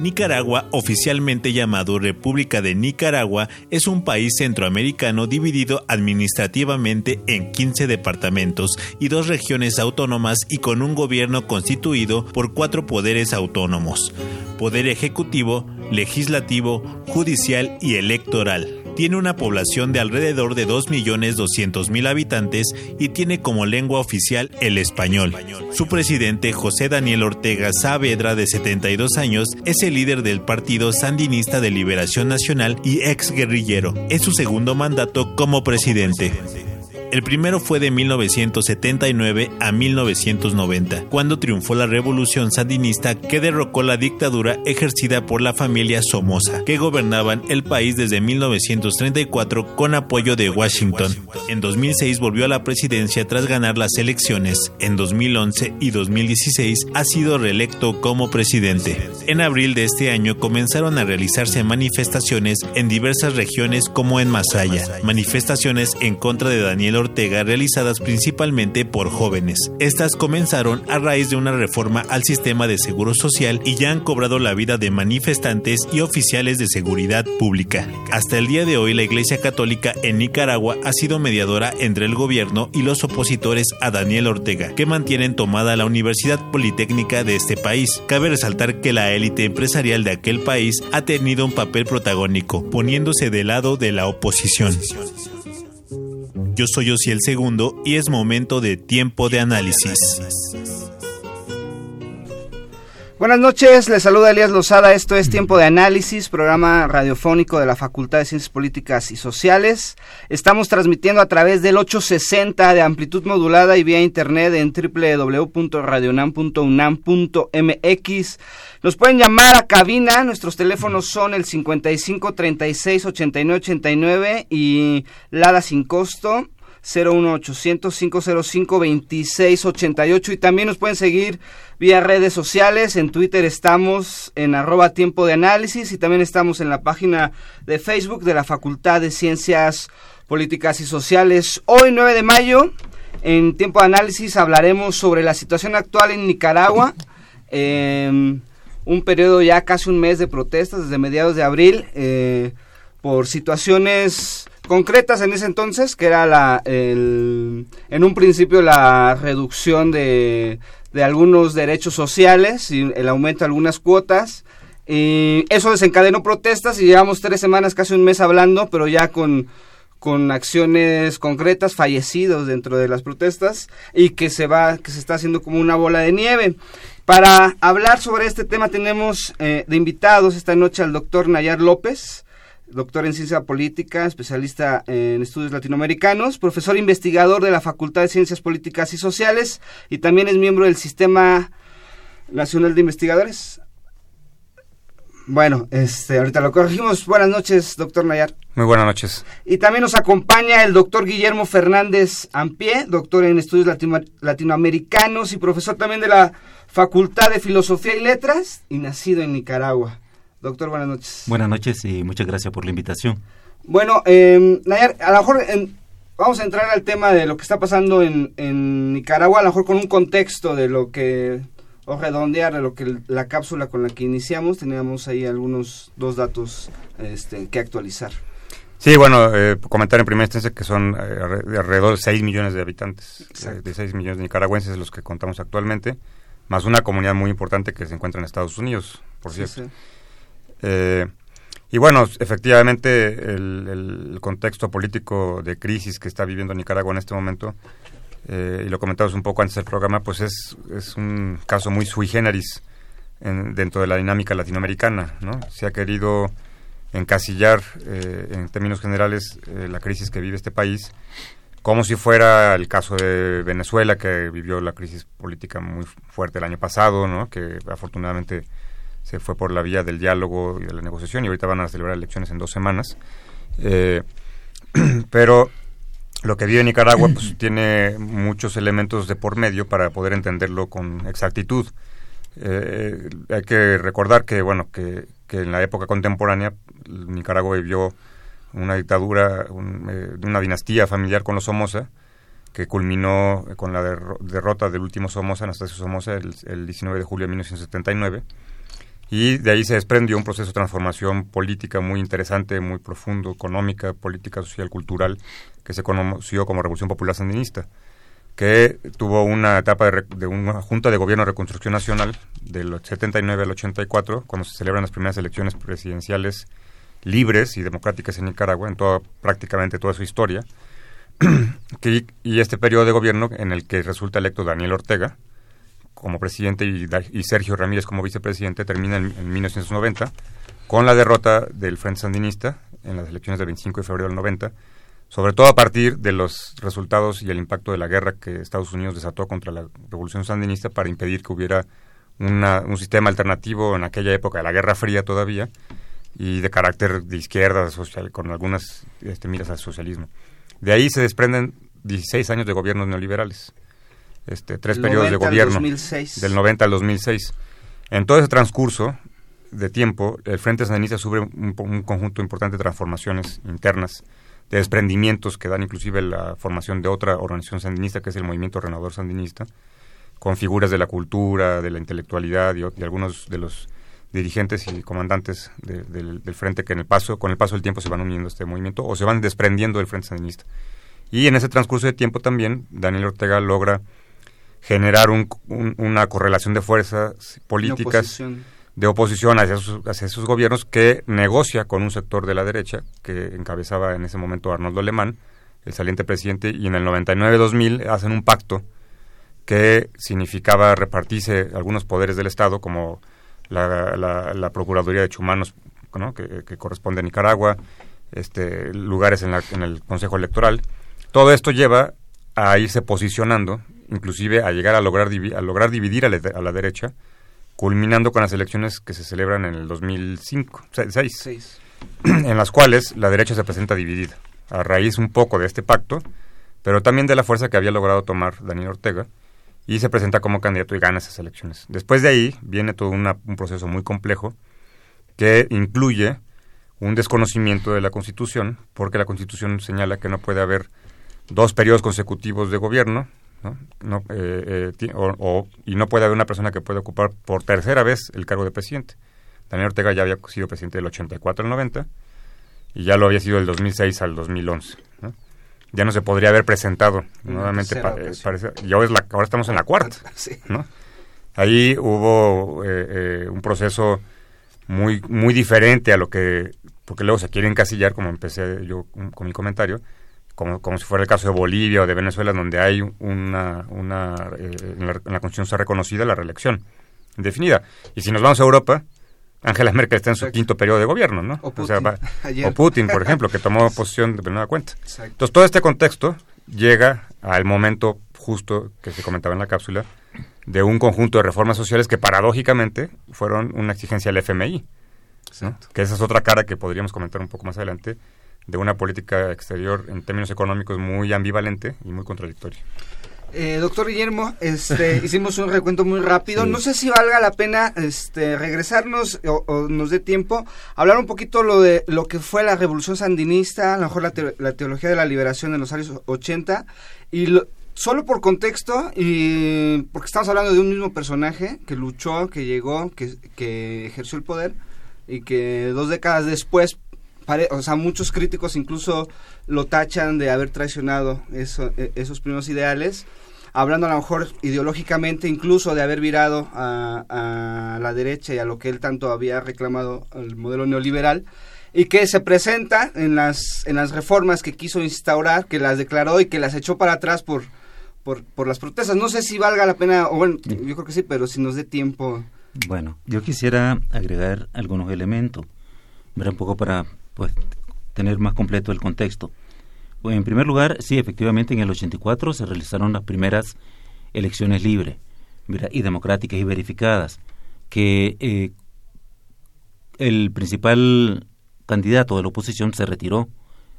Nicaragua, oficialmente llamado República de Nicaragua, es un país centroamericano dividido administrativamente en 15 departamentos y dos regiones autónomas y con un gobierno constituido por cuatro poderes autónomos, poder ejecutivo, legislativo, judicial y electoral tiene una población de alrededor de 2.200.000 habitantes y tiene como lengua oficial el español. Su presidente, José Daniel Ortega Saavedra, de 72 años, es el líder del Partido Sandinista de Liberación Nacional y ex guerrillero. Es su segundo mandato como presidente. El primero fue de 1979 a 1990, cuando triunfó la revolución sandinista que derrocó la dictadura ejercida por la familia Somoza, que gobernaban el país desde 1934 con apoyo de Washington. En 2006 volvió a la presidencia tras ganar las elecciones. En 2011 y 2016 ha sido reelecto como presidente. En abril de este año comenzaron a realizarse manifestaciones en diversas regiones como en Masaya, manifestaciones en contra de Daniel Ortega realizadas principalmente por jóvenes. Estas comenzaron a raíz de una reforma al sistema de seguro social y ya han cobrado la vida de manifestantes y oficiales de seguridad pública. Hasta el día de hoy la Iglesia Católica en Nicaragua ha sido mediadora entre el gobierno y los opositores a Daniel Ortega, que mantienen tomada la Universidad Politécnica de este país. Cabe resaltar que la élite empresarial de aquel país ha tenido un papel protagónico, poniéndose del lado de la oposición. Yo soy el Segundo y es momento de tiempo de análisis. Buenas noches, les saluda Elías Lozada, esto es Tiempo de Análisis, programa radiofónico de la Facultad de Ciencias Políticas y Sociales. Estamos transmitiendo a través del 860 de amplitud modulada y vía internet en www.radionam.unam.mx. Nos pueden llamar a cabina, nuestros teléfonos son el 55 36 89 89 y Lada sin costo 01800 505 2688 y también nos pueden seguir vía redes sociales. En Twitter estamos en arroba tiempo de análisis y también estamos en la página de Facebook de la Facultad de Ciencias Políticas y Sociales. Hoy 9 de mayo, en tiempo de análisis hablaremos sobre la situación actual en Nicaragua. Eh, un periodo ya casi un mes de protestas desde mediados de abril eh, por situaciones concretas en ese entonces, que era la, en un principio la reducción de, de algunos derechos sociales y el aumento de algunas cuotas. Y eso desencadenó protestas y llevamos tres semanas, casi un mes hablando, pero ya con, con acciones concretas, fallecidos dentro de las protestas y que se va, que se está haciendo como una bola de nieve. Para hablar sobre este tema tenemos eh, de invitados esta noche al doctor Nayar López, doctor en ciencia política, especialista en estudios latinoamericanos, profesor investigador de la Facultad de Ciencias Políticas y Sociales y también es miembro del Sistema Nacional de Investigadores. Bueno, este, ahorita lo corregimos. Buenas noches, doctor Nayar. Muy buenas noches. Y también nos acompaña el doctor Guillermo Fernández Ampié, doctor en estudios latino latinoamericanos y profesor también de la Facultad de Filosofía y Letras y nacido en Nicaragua. Doctor, buenas noches. Buenas noches y muchas gracias por la invitación. Bueno, eh, Nayar, a lo mejor vamos a entrar al tema de lo que está pasando en, en Nicaragua, a lo mejor con un contexto de lo que o redondear lo que la cápsula con la que iniciamos, teníamos ahí algunos dos datos este, que actualizar. Sí, bueno, eh, comentar en primera instancia que son eh, de alrededor de 6 millones de habitantes, eh, de 6 millones de nicaragüenses los que contamos actualmente, más una comunidad muy importante que se encuentra en Estados Unidos, por cierto. Sí, sí. Eh, y bueno, efectivamente el, contexto político de crisis que está viviendo Nicaragua en este momento, eh, y lo comentamos un poco antes del programa, pues es, es un caso muy sui generis dentro de la dinámica latinoamericana. ¿no? Se ha querido encasillar eh, en términos generales eh, la crisis que vive este país como si fuera el caso de Venezuela que vivió la crisis política muy fuerte el año pasado, ¿no? que afortunadamente se fue por la vía del diálogo y de la negociación y ahorita van a celebrar elecciones en dos semanas. Eh, pero lo que vive Nicaragua pues tiene muchos elementos de por medio para poder entenderlo con exactitud. Eh, hay que recordar que bueno que, que, en la época contemporánea Nicaragua vivió una dictadura, eh, una dinastía familiar con los Somoza, que culminó con la derrota del último Somoza, Anastasio Somoza, el, el 19 de julio de 1979. Y de ahí se desprendió un proceso de transformación política muy interesante, muy profundo, económica, política, social, cultural, que se conoció como Revolución Popular Sandinista, que tuvo una etapa de, de, una Junta de Gobierno de Reconstrucción Nacional del 79 al 84, cuando se celebran las primeras elecciones presidenciales libres y democráticas en Nicaragua, en toda, prácticamente toda su historia, y este periodo de gobierno en el que resulta electo Daniel Ortega como presidente y, Sergio Ramírez como vicepresidente termina en, 1990 con la derrota del Frente Sandinista en las elecciones del 25 de febrero del 90, sobre todo a partir de los resultados y el impacto de la guerra que Estados Unidos desató contra la revolución sandinista para impedir que hubiera un sistema alternativo en aquella época de la Guerra Fría todavía, y de carácter de izquierda, social, con algunas este, miras al socialismo. De ahí se desprenden 16 años de gobiernos neoliberales, este, tres periodos de gobierno, del 90 al 2006. En todo ese transcurso de tiempo, el Frente Sandinista sufre un, un, conjunto importante de transformaciones internas, de desprendimientos que dan inclusive la formación de otra organización sandinista, que es el Movimiento Renovador Sandinista, con figuras de la cultura, de la intelectualidad y, y algunos de los dirigentes y comandantes del, frente que en el paso, con el paso del tiempo se van uniendo a este movimiento o se van desprendiendo del frente sandinista. Y en ese transcurso de tiempo también Daniel Ortega logra generar una correlación de fuerzas políticas de oposición hacia, sus, hacia esos gobiernos que negocia con un sector de la derecha que encabezaba en ese momento Arnoldo Alemán, el saliente presidente, y en el 99-2000 hacen un pacto que significaba repartirse algunos poderes del Estado como la, la, Procuraduría de Chumanos, que, corresponde a Nicaragua, este, lugares en, la, en el Consejo Electoral. Todo esto lleva a irse posicionando, inclusive a llegar a lograr, a lograr dividir a la, derecha, culminando con las elecciones que se celebran en el 2005, seis, en las cuales la derecha se presenta dividida, a raíz un poco de este pacto, pero también de la fuerza que había logrado tomar Daniel Ortega, y se presenta como candidato y gana esas elecciones. Después de ahí viene todo un proceso muy complejo que incluye un desconocimiento de la Constitución, porque la Constitución señala que no puede haber dos periodos consecutivos de gobierno, ¿no? Eh, eh, o, y no puede haber una persona que pueda ocupar por tercera vez el cargo de presidente. Daniel Ortega ya había sido presidente del 84 al 90 y ya lo había sido del 2006 al 2011 ya no se podría haber presentado nuevamente. parece, y ahora, es la, ahora estamos en la cuarta. ¿no? Ahí hubo eh, eh, un proceso muy, muy diferente a lo que, porque luego se quiere encasillar, como empecé yo con mi comentario, como, como si fuera el caso de Bolivia o de Venezuela, donde hay una, una eh, en, la, en la Constitución está reconocida la reelección indefinida. Y si nos vamos a Europa, Angela Merkel está en su quinto periodo de gobierno, ¿no? O Putin, por ejemplo, que tomó posición de nueva cuenta. Entonces, todo este contexto llega al momento justo que se comentaba en la cápsula de un conjunto de reformas sociales que paradójicamente fueron una exigencia del FMI. Que esa es otra cara que podríamos comentar un poco más adelante de una política exterior en términos económicos muy ambivalente y muy contradictoria. Eh, doctor Guillermo, este, hicimos un recuento muy rápido. No sé si valga la pena este, regresarnos o, nos dé tiempo hablar un poquito lo de lo que fue la revolución sandinista, a lo mejor la, teología de la liberación en los años 80 y solo por contexto y porque estamos hablando de un mismo personaje que luchó, que llegó, que, que ejerció el poder y que dos décadas después o sea, muchos críticos incluso lo tachan de haber traicionado eso, e, esos primeros ideales. hablando a lo mejor ideológicamente incluso de haber virado a, a la derecha y a lo que él tanto había reclamado el modelo neoliberal y que se presenta en las en las reformas que quiso instaurar, que las declaró y que las echó para atrás por por, por las protestas. No sé si valga la pena, o bueno, yo creo que sí, pero si nos dé tiempo. Bueno, yo quisiera agregar algunos elementos, un poco para pues tener más completo el contexto. En primer lugar, sí, efectivamente, en el 84 se realizaron las primeras elecciones libres y democráticas y verificadas, que eh, el principal candidato de la oposición se retiró.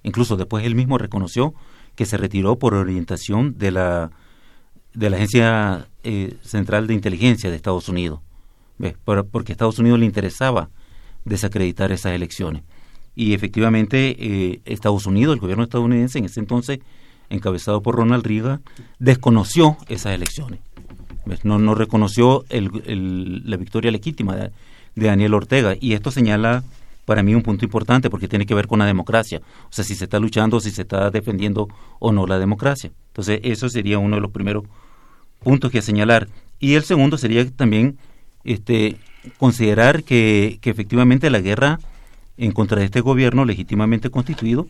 Incluso después él mismo reconoció que se retiró por orientación de la, de la Agencia eh, Central de Inteligencia de Estados Unidos, porque a Estados Unidos le interesaba desacreditar esas elecciones. Y efectivamente, eh, Estados Unidos, el gobierno estadounidense en ese entonces, encabezado por Ronald Reagan, desconoció esas elecciones. No, no reconoció el, la victoria legítima de, Daniel Ortega. Y esto señala para mí un punto importante porque tiene que ver con la democracia. O sea, si se está luchando, si se está defendiendo o no la democracia. Entonces, eso sería uno de los primeros puntos que señalar. Y el segundo sería también este, considerar que efectivamente la guerra en contra de este gobierno legítimamente constituido.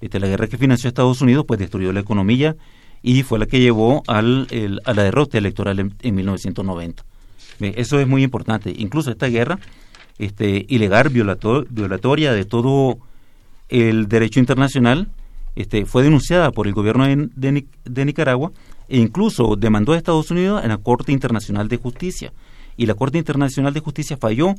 Este, la guerra que financió Estados Unidos pues destruyó la economía y fue la que llevó al, a la derrota electoral en, 1990. Eso es muy importante. Incluso esta guerra este, ilegal, violatoria de todo el derecho internacional, este, fue denunciada por el gobierno de, de, Nicaragua e incluso demandó a Estados Unidos en la Corte Internacional de Justicia. Y la Corte Internacional de Justicia falló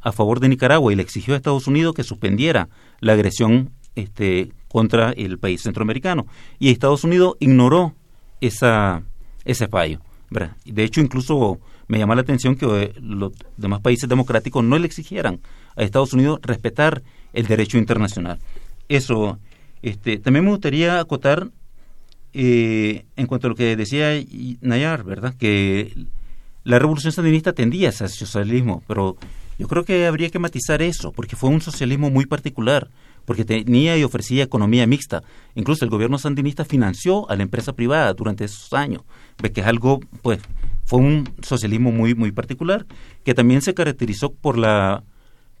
a favor de Nicaragua y le exigió a Estados Unidos que suspendiera la agresión este, contra el país centroamericano. Y Estados Unidos ignoró esa, ese fallo. De hecho, incluso me llama la atención que eh, los demás países democráticos no le exigieran a Estados Unidos respetar el derecho internacional. Eso, este, también me gustaría acotar eh, en cuanto a lo que decía Nayar, ¿verdad? Que la revolución sandinista tendía hacia el socialismo, pero yo creo que habría que matizar eso, porque fue un socialismo muy particular, porque tenía y ofrecía economía mixta. Incluso el gobierno sandinista financió a la empresa privada durante esos años. Ve que es algo, pues, fue un socialismo muy, muy particular, que también se caracterizó por la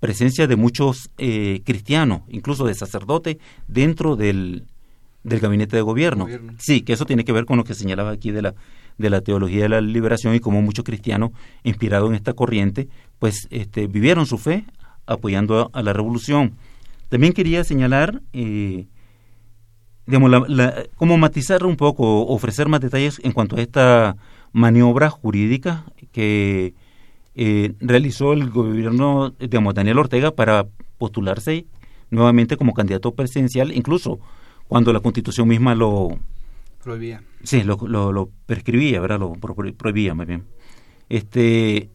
presencia de muchos eh, cristianos, incluso de sacerdotes, dentro del, del gabinete de gobierno. Sí, que eso tiene que ver con lo que señalaba aquí de la, de la teología de la liberación y como muchos cristianos inspirados en esta corriente, pues este, vivieron su fe apoyando a, la revolución. También quería señalar, eh, digamos, la, como matizar un poco, ofrecer más detalles en cuanto a esta maniobra jurídica que eh, realizó el gobierno, digamos, Daniel Ortega para postularse nuevamente como candidato presidencial, incluso cuando la constitución misma lo prohibía. Sí, lo, lo, prescribía, ¿verdad? Lo prohibía más bien. Este,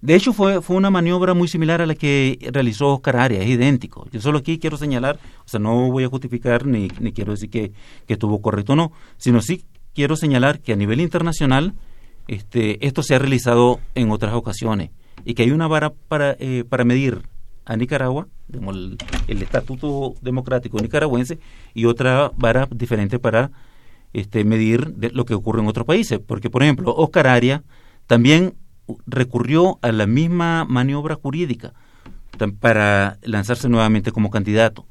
de hecho, fue, fue una maniobra muy similar a la que realizó Oscar es idéntico. Yo solo aquí quiero señalar, o sea, no voy a justificar ni, ni quiero decir que, que estuvo correcto o no, sino sí quiero señalar que a nivel internacional este, esto se ha realizado en otras ocasiones y que hay una vara para, eh, para medir a Nicaragua, el, estatuto democrático nicaragüense, y otra vara diferente para este, medir lo que ocurre en otros países. Porque, por ejemplo, Oscar Arias también recurrió a la misma maniobra jurídica para lanzarse nuevamente como candidato.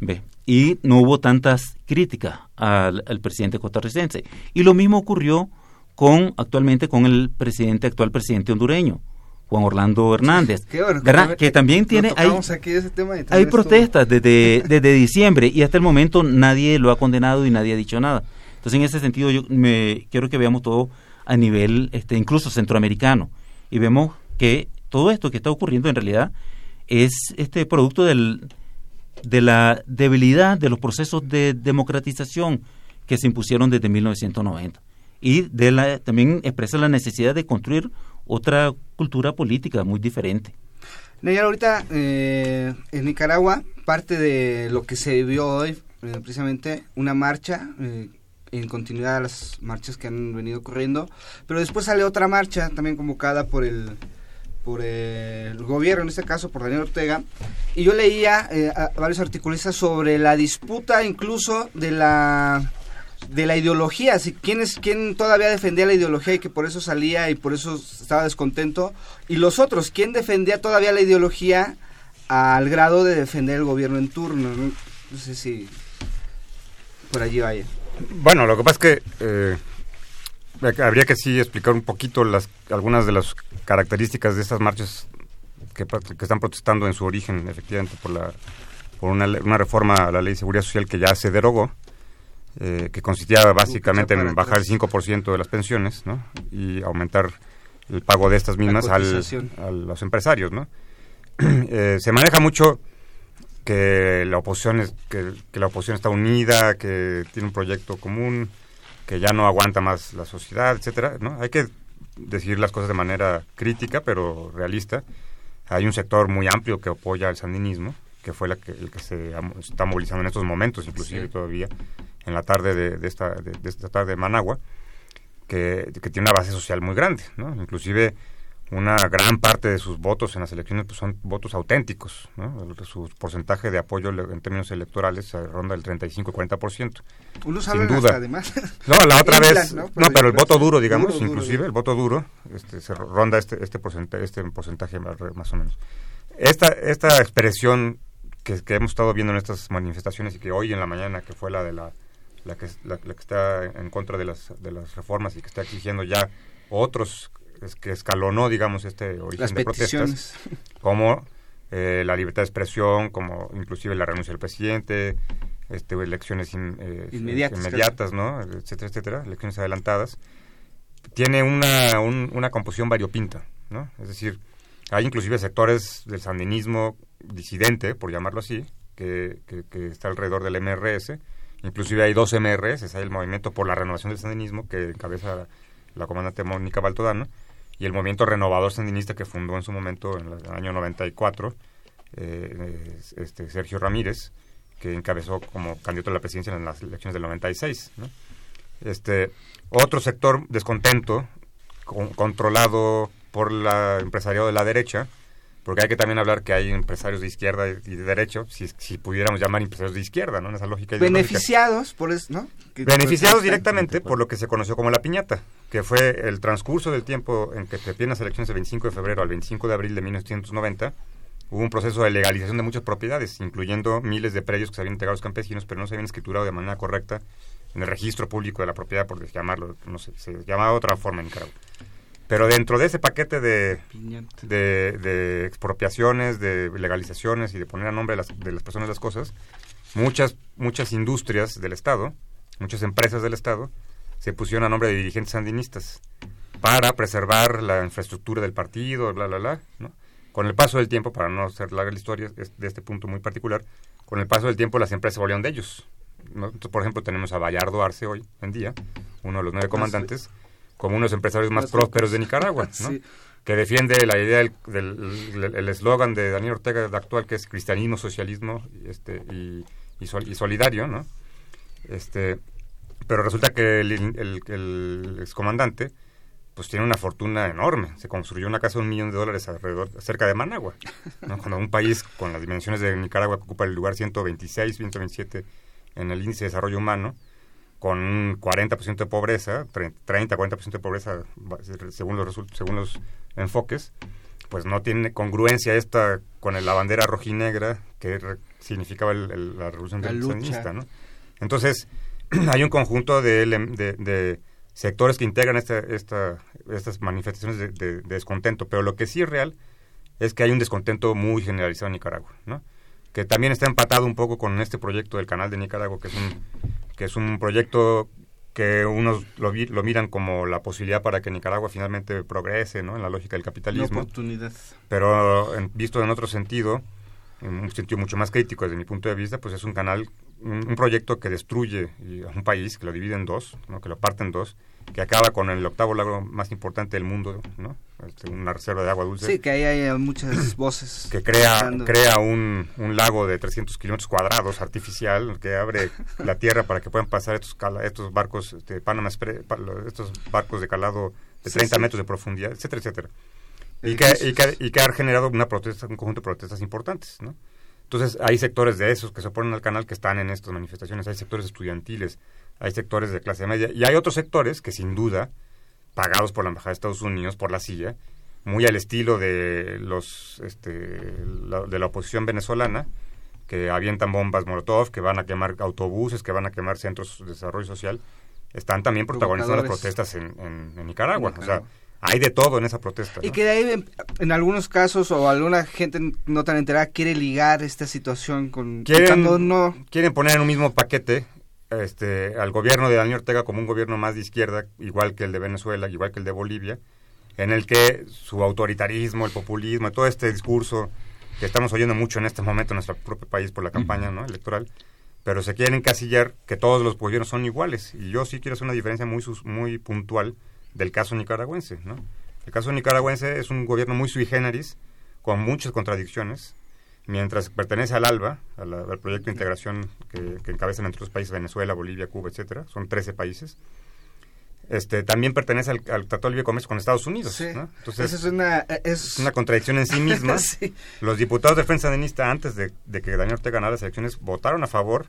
¿Ve? Y no hubo tantas críticas al, presidente costarricense. Y lo mismo ocurrió con actualmente con el presidente actual presidente hondureño. Juan Orlando Hernández, que, también tiene hay, hay protestas desde, desde diciembre y hasta el momento nadie lo ha condenado y nadie ha dicho nada. Entonces, en ese sentido, yo me quiero que veamos todo a nivel este, incluso centroamericano y vemos que todo esto que está ocurriendo en realidad es este producto del, de la debilidad de los procesos de democratización que se impusieron desde 1990 y de la, también expresa la necesidad de construir otra cultura política muy diferente. Nayar, ahorita eh, en Nicaragua parte de lo que se vio hoy, eh, precisamente una marcha eh, en continuidad a las marchas que han venido ocurriendo, pero después sale otra marcha también convocada por el por el gobierno, en este caso por Daniel Ortega, y yo leía eh, varios articulistas sobre la disputa incluso de la de la ideología, si, ¿quién, es, ¿quién todavía defendía la ideología y que por eso salía y por eso estaba descontento? Y los otros, ¿quién defendía todavía la ideología al grado de defender el gobierno en turno? No, sé si por allí vaya. Bueno, lo que pasa es que eh, habría que sí explicar un poquito las algunas de las características de estas marchas que, que están protestando en su origen, efectivamente, por la por una, una reforma a la ley de seguridad social que ya se derogó eh, que consistía básicamente en bajar el 5% de las pensiones ¿no? y aumentar el pago de estas mismas al, a los empresarios. ¿no? eh, se maneja mucho que la oposición es, que, la oposición está unida, que tiene un proyecto común, que ya no aguanta más la sociedad, etcétera, ¿no? Hay que decir las cosas de manera crítica, pero realista. Hay un sector muy amplio que apoya al sandinismo, que fue la que, el que se está movilizando en estos momentos, inclusive todavía, en la tarde de, esta, de, esta tarde de Managua, que, tiene una base social muy grande, ¿no? Inclusive una gran parte de sus votos en las elecciones pues, son votos auténticos, ¿no? Su porcentaje de apoyo en términos electorales ronda el 35-40%. Uno sabe sin duda. además. No, la otra vez, no, pero, el voto duro, digamos, inclusive el voto duro, este, se ronda este, este, porcentaje, este porcentaje más o menos. Esta, esta expresión que, que hemos estado viendo en estas manifestaciones y que hoy en la mañana, que fue la de la la que, la, que está en contra de las, de las reformas y que está exigiendo ya otros que escalonó, digamos, este origen de protestas, como eh, la libertad de expresión, como inclusive la renuncia del presidente, este, elecciones eh, inmediatas, ¿no? etcétera, etcétera, elecciones adelantadas, tiene una, una composición variopinta, ¿no? Es decir, hay inclusive sectores del sandinismo disidente, por llamarlo así, que, que, que está alrededor del MRS, Inclusive hay dos MRS, hay el Movimiento por la Renovación del Sandinismo, que encabeza la comandante Mónica Baltodano, y el Movimiento Renovador Sandinista que fundó en su momento, en el año 94, eh, este, Sergio Ramírez, que encabezó como candidato a la presidencia en las elecciones del 96. Este, otro sector descontento, controlado por la empresariado de la derecha, porque hay que también hablar que hay empresarios de izquierda y de derecho, si, si pudiéramos llamar empresarios de izquierda, ¿no? En esa lógica Beneficiados por eso, ¿no? Beneficiados directamente por lo que se conoció como la piñata, que fue el transcurso del tiempo en que se las elecciones del 25 de febrero al 25 de abril de 1990, hubo un proceso de legalización de muchas propiedades, incluyendo miles de predios que se habían entregado a los campesinos, pero no se habían escriturado de manera correcta en el registro público de la propiedad, por llamarlo, no sé, se llamaba de otra forma en Nicaragua. Pero dentro de ese paquete de, de, expropiaciones, de legalizaciones y de poner a nombre de las, de las personas las cosas, muchas, muchas industrias del Estado, muchas empresas del Estado, se pusieron a nombre de dirigentes sandinistas para preservar la infraestructura del partido, bla, bla, bla. ¿no? Con el paso del tiempo, para no hacer larga la historia de este punto muy particular, con el paso del tiempo las empresas volvieron de ellos. por ejemplo, tenemos a Vallardo Arce hoy en día, uno de los nueve ah, comandantes, como unos empresarios más prósperos de Nicaragua, que defiende la idea del eslogan de Daniel Ortega actual, que es cristianismo, socialismo este, y, y, solidario, ¿no? Este, pero resulta que el, el, excomandante pues tiene una fortuna enorme. Se construyó una casa de un millón de dólares alrededor, cerca de Managua. Cuando un país con las dimensiones de Nicaragua que ocupa el lugar 126, 127 en el índice de desarrollo humano, con un 40% de pobreza, 30-40% de pobreza según los, según los enfoques, pues no tiene congruencia esta con la bandera rojinegra que significaba la revolución sandinista, ¿no? Entonces, hay un conjunto de, de, sectores que integran esta, esta, estas manifestaciones de, de, descontento, pero lo que sí es real es que hay un descontento muy generalizado en Nicaragua, ¿no? que también está empatado un poco con este proyecto del Canal de Nicaragua, que es un que es un proyecto que unos lo, lo, miran como la posibilidad para que Nicaragua finalmente progrese ¿no? en la lógica del capitalismo. oportunidad. Pero visto en otro sentido, en un sentido mucho más crítico desde mi punto de vista, pues es un canal, un, proyecto que destruye a un país, que lo divide en dos, ¿no? que lo parte en dos, que acaba con el octavo lago más importante del mundo, ¿no? Este, una reserva de agua dulce. Sí, que ahí hay muchas voces. Que crea, crea un, un, lago de 300 kilómetros cuadrados artificial que abre la tierra para que puedan pasar estos, estos barcos, este, Panama estos barcos de calado de 30 metros de profundidad, etcétera, etcétera. Y que, y, que, y que, ha generado una protesta, un conjunto de protestas importantes, ¿no? Entonces, hay sectores de esos que se oponen al canal que están en estas manifestaciones, hay sectores estudiantiles, hay sectores de clase media y hay otros sectores que sin duda, pagados por la Embajada de Estados Unidos, por la silla, muy al estilo de los este, de la oposición venezolana, que avientan bombas Molotov, que van a quemar autobuses, que van a quemar centros de desarrollo social, están también protagonizando las protestas en, Nicaragua. O sea, hay de todo en esa protesta. Y que de ahí, en, algunos casos, o alguna gente no tan enterada quiere ligar esta situación con... Quieren, no... quieren poner en un mismo paquete este, al gobierno de Daniel Ortega como un gobierno más de izquierda, igual que el de Venezuela, igual que el de Bolivia, en el que su autoritarismo, el populismo, todo este discurso que estamos oyendo mucho en este momento en nuestro propio país por la campaña ¿no? electoral, pero se quieren encasillar que todos los gobiernos son iguales. Y yo sí quiero hacer una diferencia muy, muy puntual del caso nicaragüense. ¿no? El caso nicaragüense es un gobierno muy sui generis, con muchas contradicciones, mientras pertenece al ALBA, al proyecto de integración que, que encabezan entre los países Venezuela, Bolivia, Cuba, etcétera, son 13 países este, también pertenece al, Tratado de Libre Comercio con Estados Unidos. Entonces, es una, es... una contradicción en sí misma. Los diputados de Frente Sandinista, antes de, que Daniel Ortega ganara las elecciones, votaron a favor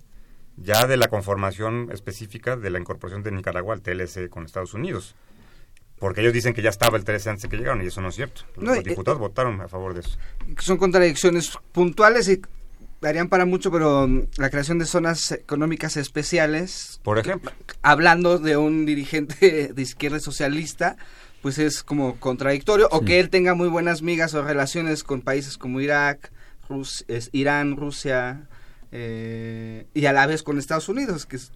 ya de la conformación específica de la incorporación de Nicaragua al TLC con Estados Unidos. Porque ellos dicen que ya estaba el TLC antes de que llegaron y eso no es cierto. Los diputados votaron a favor de eso. Son contradicciones puntuales y darían para mucho, pero mm, la creación de zonas económicas especiales. Por ejemplo. Hablando de un dirigente de izquierda socialista, pues es como contradictorio. O que él tenga muy buenas migas o relaciones con países como Irak, Irán, Rusia, eh, y a la vez con Estados Unidos, que es,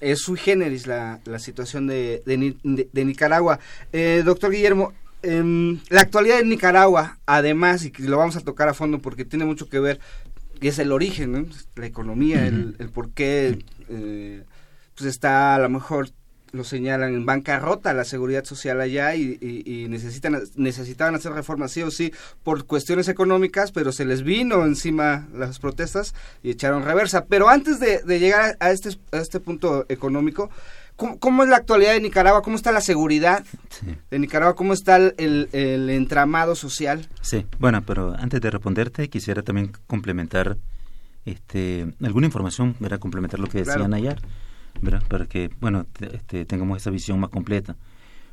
es sui generis la, la situación de, de, Nicaragua. Eh, doctor Guillermo, em, la actualidad de Nicaragua, además, y lo vamos a tocar a fondo porque tiene mucho que ver es el origen, la economía, el, el, por qué eh, pues está a lo mejor lo señalan en bancarrota la seguridad social allá y, necesitan necesitaban hacer reformas sí o sí por cuestiones económicas pero se les vino encima las protestas y echaron reversa pero antes de, llegar a este a este punto económico ¿Cómo, es la actualidad de Nicaragua? ¿Cómo está la seguridad de Nicaragua? ¿Cómo está el, entramado social? Sí, bueno, pero antes de responderte quisiera también complementar este, alguna información, ¿verdad? Complementar lo que decían ayer, Para que, bueno, este, tengamos esa visión más completa.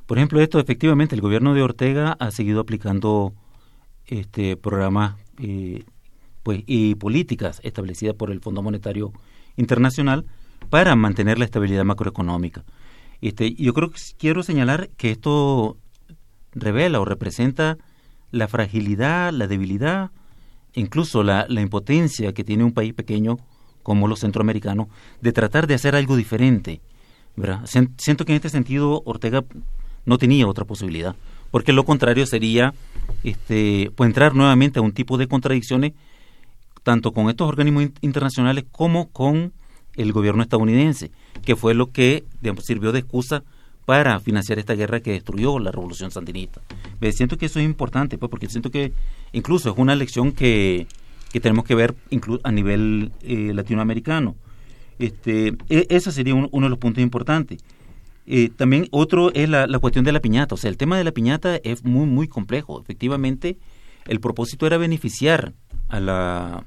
Por ejemplo, esto, efectivamente, el gobierno de Ortega ha seguido aplicando este programas eh, pues, y políticas establecidas por el Fondo Monetario Internacional para mantener la estabilidad macroeconómica. Este, yo creo que quiero señalar que esto revela o representa la fragilidad, la debilidad, incluso la, la impotencia que tiene un país pequeño como los centroamericanos de tratar de hacer algo diferente. Siento que en este sentido Ortega no tenía otra posibilidad, porque lo contrario sería este, pues entrar nuevamente a un tipo de contradicciones tanto con estos organismos internacionales como con el gobierno estadounidense, que fue lo que sirvió de excusa para financiar esta guerra que destruyó la revolución sandinista. siento que eso es importante, pues, porque siento que incluso es una lección que, que tenemos que ver a nivel eh, latinoamericano. Este, e, ese sería uno de los puntos importantes. Eh, también otro es la, la, cuestión de la piñata. O sea, el tema de la piñata es muy, muy complejo. Efectivamente, el propósito era beneficiar a la,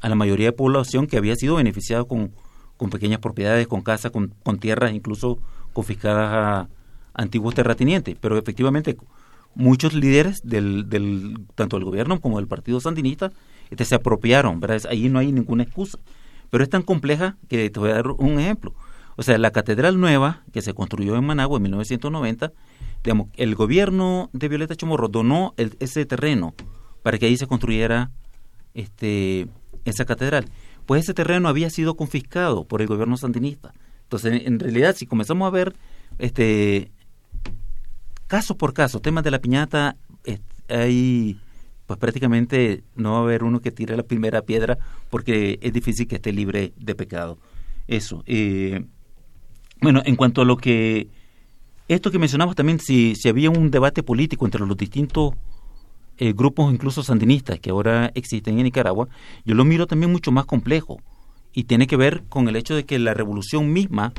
a la mayoría de población que había sido beneficiada con, con pequeñas propiedades, con casas, con, con tierras incluso confiscadas a antiguos terratenientes. Pero efectivamente muchos líderes del, del tanto del gobierno como del partido sandinista este, se apropiaron, ¿verdad? Ahí no hay ninguna excusa. Pero es tan compleja que te voy a dar un ejemplo. O sea, la catedral nueva que se construyó en Managua en 1990, digamos, el gobierno de Violeta Chamorro donó ese terreno para que ahí se construyera este esa catedral. Pues ese terreno había sido confiscado por el gobierno sandinista. Entonces, en, realidad, si comenzamos a ver este caso por caso, temas de la piñata, hay pues prácticamente no va a haber uno que tire la primera piedra porque es difícil que esté libre de pecado. Eso. Eh, bueno, en cuanto a lo que esto que mencionamos también, si, si había un debate político entre los distintos eh, grupos incluso sandinistas que ahora existen en Nicaragua, yo lo miro también mucho más complejo y tiene que ver con el hecho de que la revolución misma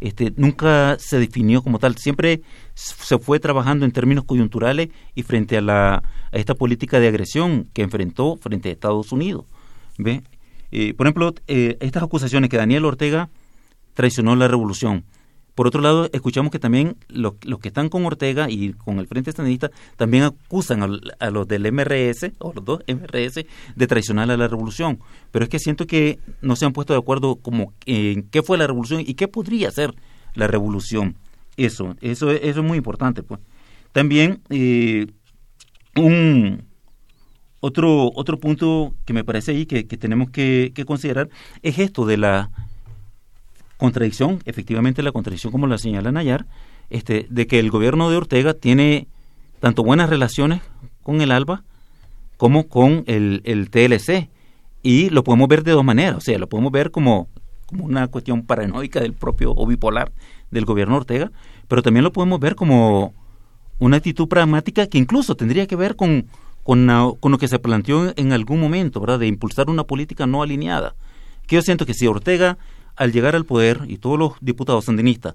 este, nunca se definió como tal, siempre se fue trabajando en términos coyunturales y frente a, la, esta política de agresión que enfrentó frente a Estados Unidos. ¿ve? Eh, por ejemplo, eh, estas acusaciones que Daniel Ortega traicionó la revolución. Por otro lado, escuchamos que también los, que están con Ortega y con el Frente Sandinista también acusan a, los del MRS, o los dos MRS, de traicionar a la revolución. Pero es que siento que no se han puesto de acuerdo como en qué fue la revolución y qué podría ser la revolución. Eso, eso, eso es muy importante. pues También eh, un otro, otro punto que me parece ahí que, tenemos que considerar es esto de la contradicción, efectivamente la contradicción como la señala Nayar, este, de que el gobierno de Ortega tiene tanto buenas relaciones con el ALBA como con el, TLC. Y lo podemos ver de dos maneras, o sea, lo podemos ver como, como una cuestión paranoica del propio o bipolar del gobierno Ortega, pero también lo podemos ver como una actitud pragmática que incluso tendría que ver con, con, con lo que se planteó en algún momento, ¿verdad? De impulsar una política no alineada. Que yo siento que si Ortega al llegar al poder y todos los diputados sandinistas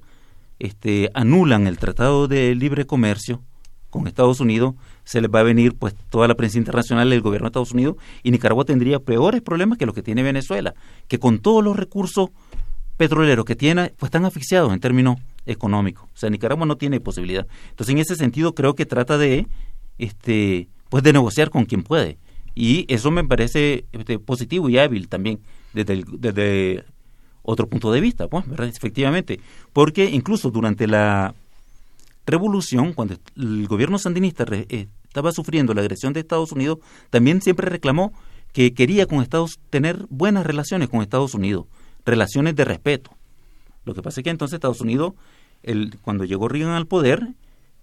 este, anulan el Tratado de Libre Comercio con Estados Unidos, se les va a venir pues toda la prensa internacional del gobierno de Estados Unidos y Nicaragua tendría peores problemas que los que tiene Venezuela, que con todos los recursos petroleros que tiene, pues están asfixiados en términos económicos. O sea, Nicaragua no tiene posibilidad. Entonces, en ese sentido, creo que trata de, este, pues de negociar con quien puede. Y eso me parece este, positivo y hábil también desde, desde otro punto de vista, pues, ¿verdad? Efectivamente, porque incluso durante la revolución, cuando el gobierno sandinista eh, estaba sufriendo la agresión de Estados Unidos, también siempre reclamó que quería con Estados tener buenas relaciones con Estados Unidos, relaciones de respeto. Lo que pasa es que entonces Estados Unidos, el, cuando llegó Reagan al poder,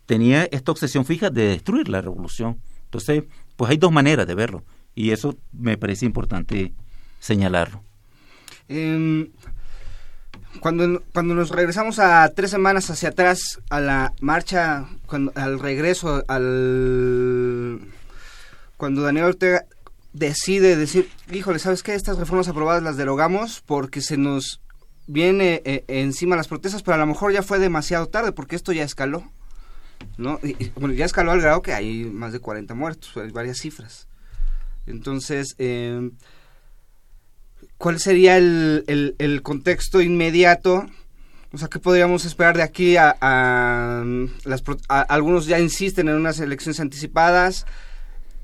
tenía esta obsesión fija de destruir la revolución. Entonces, pues hay dos maneras de verlo y eso me parece importante señalarlo. Eh, cuando, cuando nos regresamos a tres semanas hacia atrás a la marcha, cuando, al regreso, al cuando Daniel Ortega decide decir, híjole, ¿sabes qué? Estas reformas aprobadas las derogamos porque se nos viene eh, encima las protestas, pero a lo mejor ya fue demasiado tarde porque esto ya escaló. ¿no? bueno, ya escaló al grado que hay más de 40 muertos, hay varias cifras. Entonces, eh, ¿Cuál sería el, el, contexto inmediato? O sea, ¿qué podríamos esperar de aquí a, a, las, algunos ya insisten en unas elecciones anticipadas?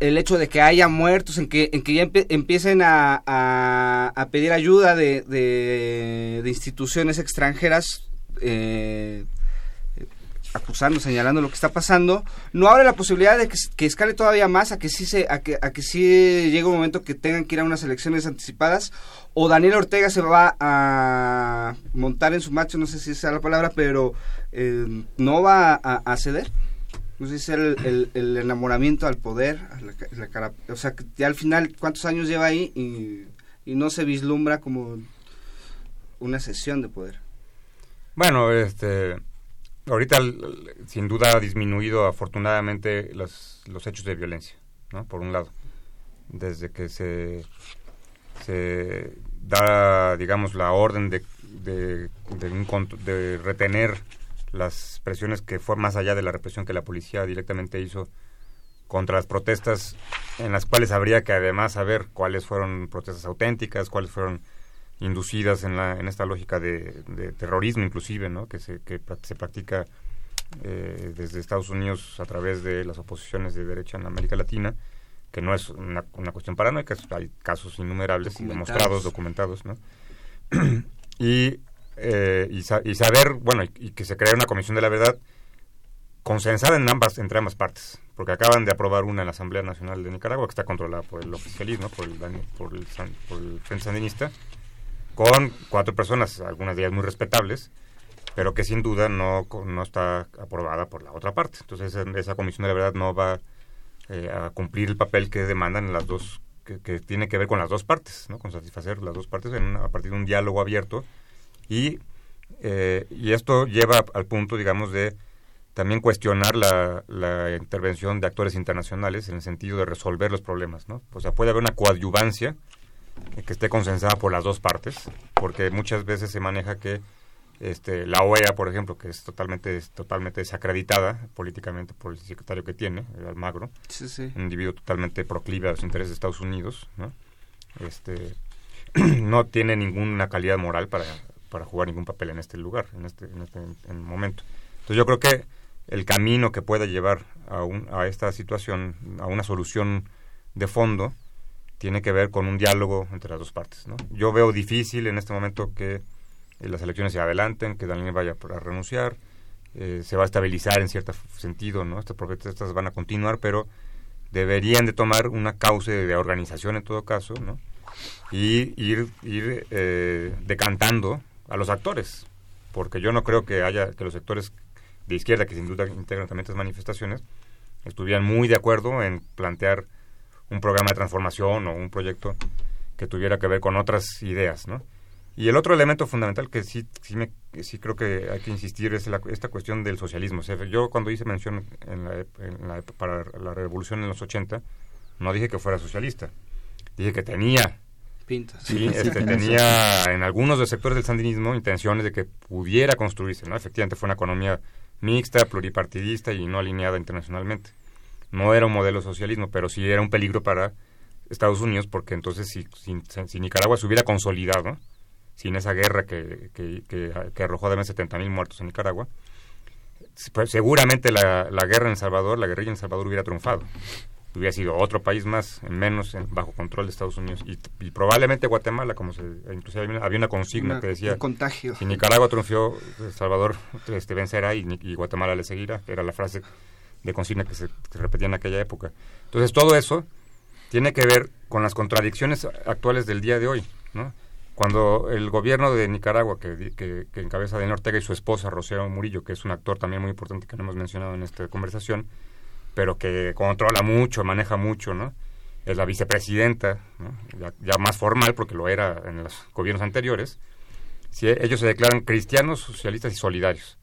El hecho de que haya muertos, en que, en que ya empiecen a, a, pedir ayuda de, de, instituciones extranjeras eh, acusando, señalando lo que está pasando, no abre la posibilidad de que, escale todavía más a que sí se, a que, a que sí llegue un momento que tengan que ir a unas elecciones anticipadas, o Daniel Ortega se va a montar en su macho, no sé si esa es la palabra, pero eh, no va a, ceder. No sé si es el, enamoramiento al poder, o sea, ya al final, ¿cuántos años lleva ahí? Y, y no se vislumbra como una sesión de poder. Bueno, este Ahorita, sin duda, ha disminuido afortunadamente los, los hechos de violencia, ¿no? Por un lado, desde que se, se da, digamos, la orden de, de, de, retener las presiones que fue más allá de la represión que la policía directamente hizo contra las protestas, en las cuales habría que además saber cuáles fueron protestas auténticas, cuáles fueron inducidas en, la, en esta lógica de, terrorismo inclusive, ¿no? que, se, que se practica eh, desde Estados Unidos a través de las oposiciones de derecha en América Latina, que no es una, una cuestión paranoica, hay casos innumerables y demostrados, documentados, ¿no? y, eh, y, saber, bueno, y, que se crea una comisión de la verdad consensada en ambas, entre ambas partes, porque acaban de aprobar una en la Asamblea Nacional de Nicaragua que está controlada por el oficialismo, por el, por el, por el Frente Sandinista, con cuatro personas, algunas de ellas muy respetables, pero que sin duda no, no está aprobada por la otra parte. Entonces esa, comisión de la verdad no va eh, a cumplir el papel que demandan las dos, que, tiene que ver con las dos partes, ¿no? con satisfacer las dos partes en a partir de un diálogo abierto. Y, eh, y esto lleva al punto, digamos, de también cuestionar la, la, intervención de actores internacionales en el sentido de resolver los problemas. ¿no? O sea, puede haber una coadyuvancia que esté consensada por las dos partes, porque muchas veces se maneja que este, la OEA, por ejemplo, que es totalmente, totalmente desacreditada políticamente por el secretario que tiene, Almagro, un individuo totalmente proclive a los intereses de Estados Unidos, ¿no? Este, no tiene ninguna calidad moral para para jugar ningún papel en este lugar, en este, en este momento. Entonces yo creo que el camino que pueda llevar a, un, a esta situación, a una solución de fondo, tiene que ver con un diálogo entre las dos partes. Yo veo difícil en este momento que eh, las elecciones se adelanten, que Daniel vaya a renunciar, eh, se va a estabilizar en cierto sentido, ¿no? Estas protestas van a continuar, pero deberían de tomar una causa de organización en todo caso, ¿no? Y ir, ir eh, decantando a los actores, porque yo no creo que haya que los sectores de izquierda que sin duda integran también estas manifestaciones estuvieran muy de acuerdo en plantear un programa de transformación o un proyecto que tuviera que ver con otras ideas, ¿no? Y el otro elemento fundamental que sí, sí, me, sí creo que hay que insistir es esta cuestión del socialismo. yo cuando hice mención en la, para la revolución en los 80, no dije que fuera socialista, dije que tenía Pintas. Sí, este, tenía en algunos de los sectores del sandinismo intenciones de que pudiera construirse, ¿no? Efectivamente fue una economía mixta, pluripartidista y no alineada internacionalmente. No era un modelo de socialismo, pero sí era un peligro para Estados Unidos porque entonces si, si, Nicaragua se hubiera consolidado, sin esa guerra que, que, que, arrojó además 70.000 muertos en Nicaragua, pues, seguramente la, la, guerra en El Salvador, la guerrilla en El Salvador hubiera triunfado. Hubiera sido otro país más, en menos, bajo control de Estados Unidos. Y, probablemente Guatemala, como se, inclusive había una consigna que decía, contagio. si Nicaragua triunfó, El Salvador este, vencerá y, y Guatemala le seguirá. Era la frase de consigna que se, que repetía en aquella época. Entonces todo eso tiene que ver con las contradicciones actuales del día de hoy. Cuando el gobierno de Nicaragua, que, que, que encabeza Daniel Ortega y su esposa, Rocío Murillo, que es un actor también muy importante que no hemos mencionado en esta conversación, pero que controla mucho, maneja mucho, ¿no? Es la vicepresidenta, ya, más formal, porque lo era en los gobiernos anteriores. Si ellos se declaran cristianos, socialistas y solidarios.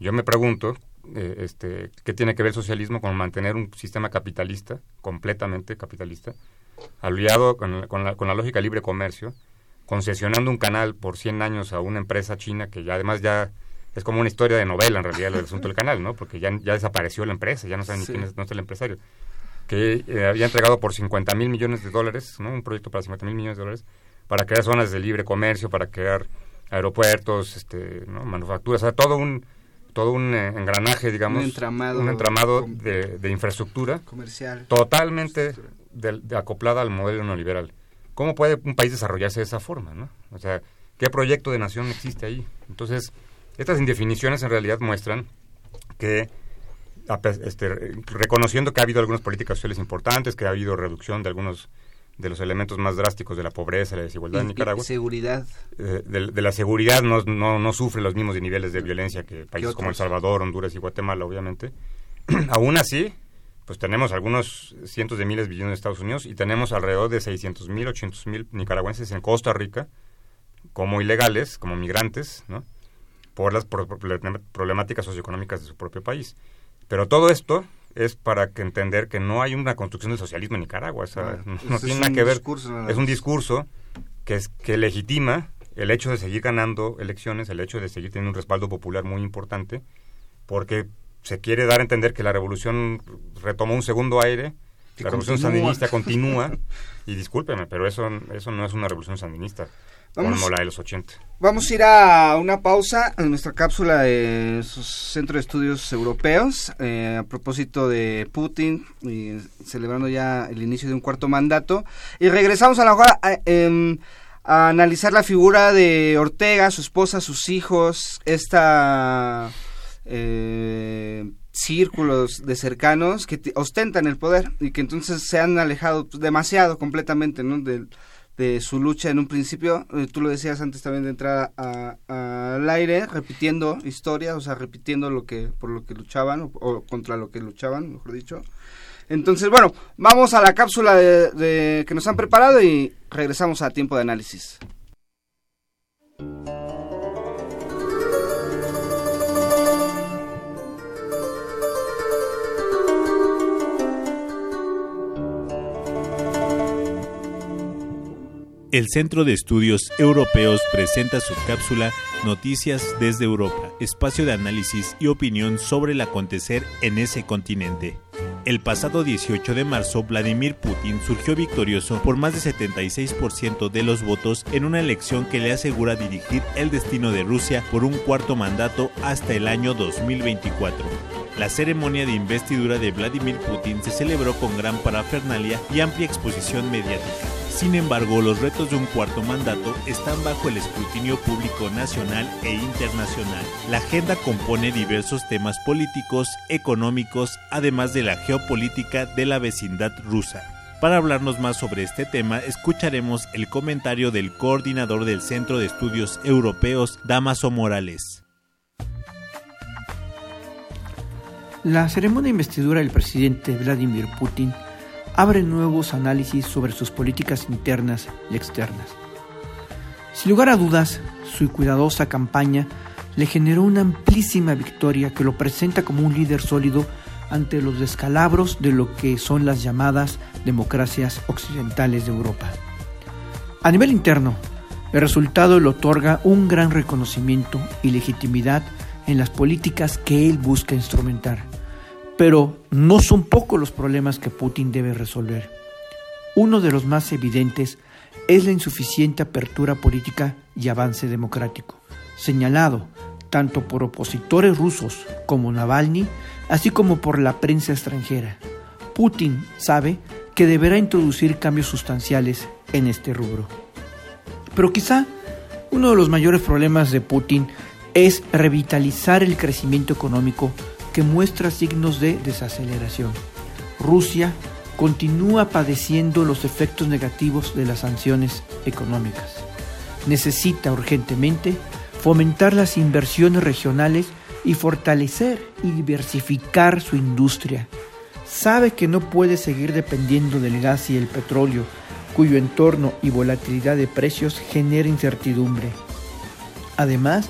Yo me pregunto, eh, este, ¿qué tiene que ver el socialismo con mantener un sistema capitalista, completamente capitalista, aliado con, con, la, con la lógica libre comercio, concesionando un canal por 100 años a una empresa china que ya además ya es como una historia de novela en realidad el asunto del canal, ¿no? Porque ya, ya desapareció la empresa, ya no saben ni quién es, no el empresario. Que eh, había entregado por 50 mil millones de dólares, ¿no? Un proyecto para 50 mil millones de dólares, para crear zonas de libre comercio, para crear aeropuertos, este, ¿no? manufacturas, o sea, todo un todo un eh, engranaje, digamos, un entramado, un entramado de, de, infraestructura comercial totalmente de, acoplada al modelo neoliberal. ¿Cómo puede un país desarrollarse de esa forma, no? O sea, ¿qué proyecto de nación existe ahí? Entonces, estas indefiniciones en realidad muestran que, este, reconociendo que ha habido algunas políticas sociales importantes, que ha habido reducción de algunos de los elementos más drásticos de la pobreza, la desigualdad en Nicaragua. seguridad. Eh, de, la seguridad no, no, no, sufre los mismos niveles de violencia que países como El Salvador, Honduras y Guatemala, obviamente. Aún así, pues tenemos algunos cientos de miles de billones de Estados Unidos y tenemos alrededor de 600 mil, 800 mil nicaragüenses en Costa Rica como ilegales, como migrantes, ¿no? Por las problemáticas socioeconómicas de su propio país. Pero todo esto es para que entender que no hay una construcción del socialismo en Nicaragua. no, tiene nada que ver. Es un discurso que, es, que legitima el hecho de seguir ganando elecciones, el hecho de seguir teniendo un respaldo popular muy importante, porque se quiere dar a entender que la revolución retomó un segundo aire, la revolución sandinista continúa, y discúlpeme, pero eso, eso no es una revolución sandinista. Vamos, como la de los 80. Vamos a ir a una pausa en nuestra cápsula de Centro de Estudios Europeos eh, a propósito de Putin y celebrando ya el inicio de un cuarto mandato. Y regresamos a la hora a, em, a analizar la figura de Ortega, su esposa, sus hijos, esta eh, círculos de cercanos que ostentan el poder y que entonces se han alejado demasiado completamente ¿no? De, su lucha en un principio. Eh, tú lo decías antes también de entrar al aire, repitiendo historias, o sea, repitiendo lo que por lo que luchaban o, contra lo que luchaban, mejor dicho. Entonces, bueno, vamos a la cápsula de que nos han preparado y regresamos a tiempo de análisis. El Centro de Estudios Europeos presenta su cápsula Noticias desde Europa, espacio de análisis y opinión sobre el acontecer en ese continente. El pasado 18 de marzo, Vladimir Putin surgió victorioso por más de 76% de los votos en una elección que le asegura dirigir el destino de Rusia por un cuarto mandato hasta el año 2024. La ceremonia de investidura de Vladimir Putin se celebró con gran parafernalia y amplia exposición mediática. Sin embargo, los retos de un cuarto mandato están bajo el escrutinio público nacional e internacional. La agenda compone diversos temas políticos, económicos, además de la geopolítica de la vecindad rusa. Para hablarnos más sobre este tema, escucharemos el comentario del coordinador del Centro de Estudios Europeos, Damaso Morales. La ceremonia de investidura del presidente Vladimir Putin abre nuevos análisis sobre sus políticas internas y externas. Sin lugar a dudas, su cuidadosa campaña le generó una amplísima victoria que lo presenta como un líder sólido ante los descalabros de lo que son las llamadas democracias occidentales de Europa. A nivel interno, el resultado le otorga un gran reconocimiento y legitimidad en las políticas que él busca instrumentar. Pero no son pocos los problemas que Putin debe resolver. Uno de los más evidentes es la insuficiente apertura política y avance democrático, señalado tanto por opositores rusos como Navalny, así como por la prensa extranjera. Putin sabe que deberá introducir cambios sustanciales en este rubro. Pero quizá uno de los mayores problemas de Putin es revitalizar el crecimiento económico que muestra signos de desaceleración. Rusia continúa padeciendo los efectos negativos de las sanciones económicas. Necesita urgentemente fomentar las inversiones regionales y fortalecer y diversificar su industria. Sabe que no puede seguir dependiendo del gas y el petróleo, cuyo entorno y volatilidad de precios genera incertidumbre. Además,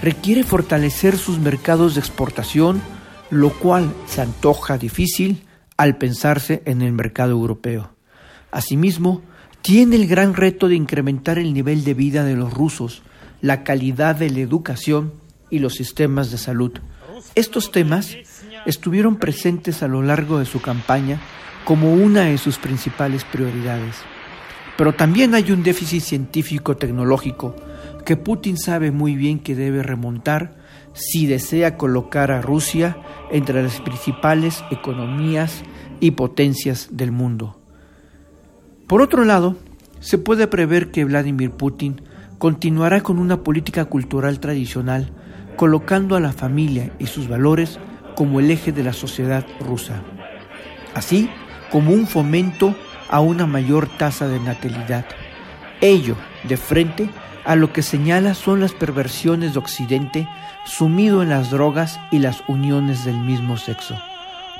requiere fortalecer sus mercados de exportación, lo cual se antoja difícil al pensarse en el mercado europeo. Asimismo, tiene el gran reto de incrementar el nivel de vida de los rusos, la calidad de la educación y los sistemas de salud. Estos temas estuvieron presentes a lo largo de su campaña como una de sus principales prioridades. Pero también hay un déficit científico-tecnológico que Putin sabe muy bien que debe remontar si desea colocar a Rusia entre las principales economías y potencias del mundo. Por otro lado, se puede prever que Vladimir Putin continuará con una política cultural tradicional, colocando a la familia y sus valores como el eje de la sociedad rusa, así como un fomento a una mayor tasa de natalidad. Ello, de frente a lo que señala son las perversiones de Occidente sumido en las drogas y las uniones del mismo sexo.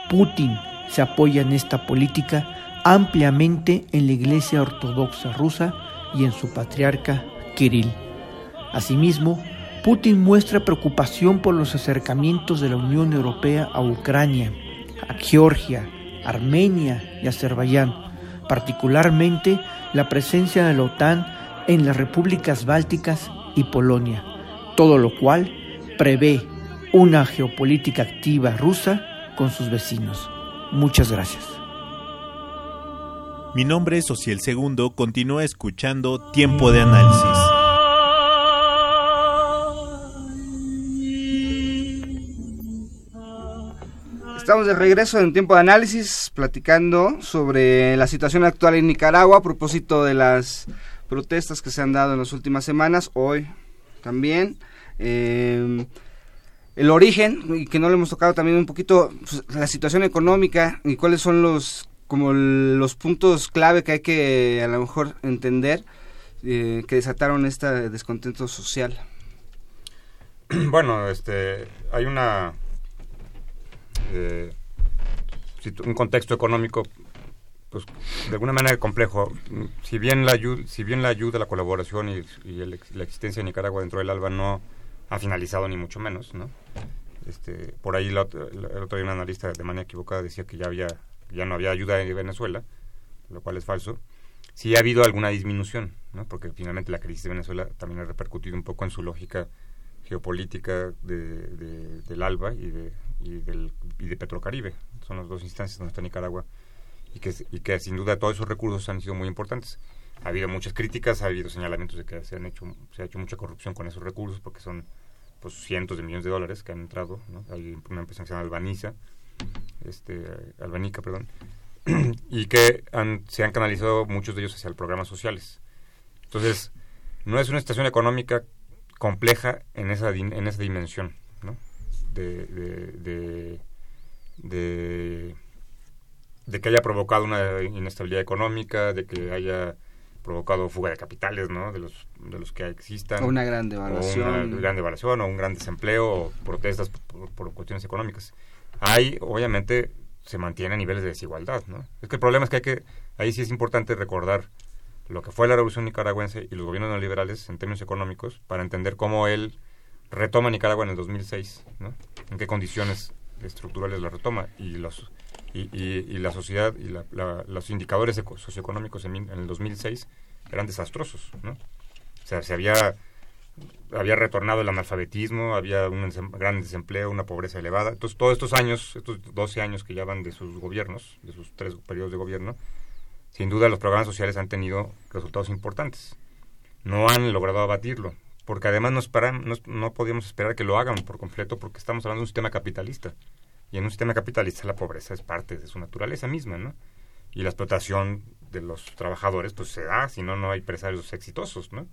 Putin se apoya en esta política ampliamente en la Iglesia Ortodoxa rusa y en su patriarca Kirill. Asimismo, Putin muestra preocupación por los acercamientos de la Unión Europea a Ucrania, a Georgia, Armenia y Azerbaiyán, particularmente la presencia de la OTAN en las repúblicas bálticas y Polonia, todo lo cual prevé una geopolítica activa rusa con sus vecinos. Muchas gracias. Mi nombre es Ociel Segundo, continúa escuchando Tiempo de Análisis. Estamos de regreso en tiempo de análisis platicando sobre la situación actual en Nicaragua a propósito de las protestas que se han dado en las últimas semanas, hoy también. Eh, el origen, y que no le hemos tocado también un poquito, pues, la situación económica y cuáles son los como los puntos clave que hay que a lo mejor entender eh, que desataron este descontento social. Bueno, este, hay una eh, un contexto económico pues de alguna manera complejo. Si bien la ayuda, si bien la ayuda, la colaboración y, la existencia de Nicaragua dentro del ALBA no ha finalizado ni mucho menos, ¿no? Este, por ahí el otro, día un analista de manera equivocada decía que ya había ya no había ayuda en Venezuela, lo cual es falso. Sí ha habido alguna disminución, ¿no? Porque finalmente la crisis de Venezuela también ha repercutido un poco en su lógica geopolítica de, del ALBA y de, y, del, y de Petrocaribe. Son las dos instancias donde está Nicaragua y que, y que sin duda todos esos recursos han sido muy importantes. Ha habido muchas críticas, ha habido señalamientos de que se, han hecho, se ha hecho mucha corrupción con esos recursos porque son pues, cientos de millones de dólares que han entrado. ¿no? Hay una empresa que se llama Albaniza, este, Albanica, perdón, y que han, se han canalizado muchos de ellos hacia el programas sociales. Entonces, no es una situación económica compleja en esa, en esa dimensión, ¿no? de, de, de, de que haya provocado una inestabilidad económica, de que haya provocado fuga de capitales, ¿no? De los, de los que existan. O una gran devaluación. O una gran devaluación, o un gran desempleo, o protestas por, cuestiones económicas. Hay, obviamente, se mantiene a niveles de desigualdad, ¿no? Es que el problema es que hay que, ahí sí es importante recordar lo que fue la revolución nicaragüense y los gobiernos neoliberales en términos económicos para entender cómo él retoma Nicaragua en el 2006, ¿no? En qué condiciones estructurales la retoma y los y, y, la sociedad y los indicadores socioeconómicos en, el 2006 eran desastrosos, ¿no? O sea, se había había retornado el analfabetismo, había un gran desempleo, una pobreza elevada. Entonces, todos estos años, estos 12 años que ya van de sus gobiernos, de sus tres periodos de gobierno, sin duda los programas sociales han tenido resultados importantes. No han logrado abatirlo, porque además no, no podíamos esperar que lo hagan por completo porque estamos hablando de un sistema capitalista. Y en un sistema capitalista la pobreza es parte de su naturaleza misma, ¿no? Y la explotación de los trabajadores pues se da, si no, no hay empresarios exitosos, ¿no?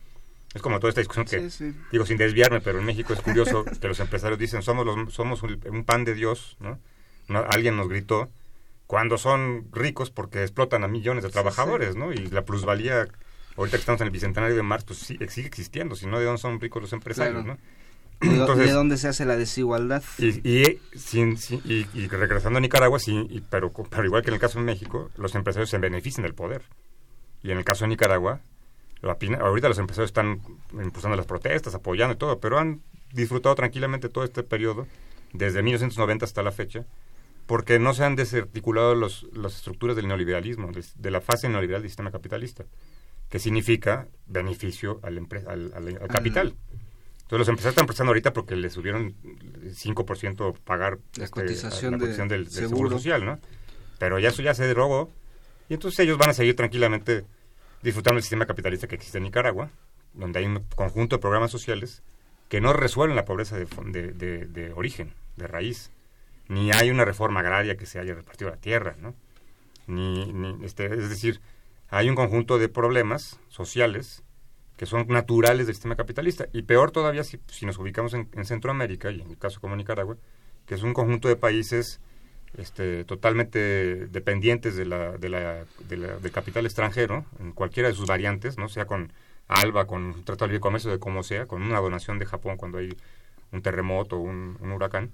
Es como toda esta discusión que, digo sin desviarme, pero en México es curioso que los empresarios dicen somos, los, somos un, pan de Dios, ¿no? Alguien nos gritó, cuando son ricos porque explotan a millones de trabajadores, ¿no? Y la plusvalía, ahorita que estamos en el Bicentenario de Marx, pues sigue existiendo, si no, ¿de dónde son ricos los empresarios, no? ¿De dónde se hace la desigualdad? Y, y, y, regresando a Nicaragua, sí, pero, pero igual que en el caso de México, los empresarios se benefician del poder. Y en el caso de Nicaragua, ahorita los empresarios están impulsando las protestas, apoyando y todo, pero han disfrutado tranquilamente todo este periodo, desde 1990 hasta la fecha, porque no se han desarticulado los, las estructuras del neoliberalismo, de, la fase neoliberal del sistema capitalista, que significa beneficio al, al, al capital. Entonces los empresarios están prestando ahorita porque le subieron 5% pagar la este, cotización, del, seguro. social, ¿no? Pero ya eso ya se derogó y entonces ellos van a seguir tranquilamente disfrutando del sistema capitalista que existe en Nicaragua, donde hay un conjunto de programas sociales que no resuelven la pobreza de, de, origen, de raíz. Ni hay una reforma agraria que se haya repartido la tierra, ¿no? Ni, ni este, es decir, hay un conjunto de problemas sociales que son naturales del sistema capitalista. Y peor todavía si, nos ubicamos en, Centroamérica, y en el caso como Nicaragua, que es un conjunto de países este, totalmente dependientes de la, de la, del capital extranjero, en cualquiera de sus variantes, no sea con ALBA, con un Tratado de Libre Comercio, de como sea, con una donación de Japón cuando hay un terremoto un, un huracán,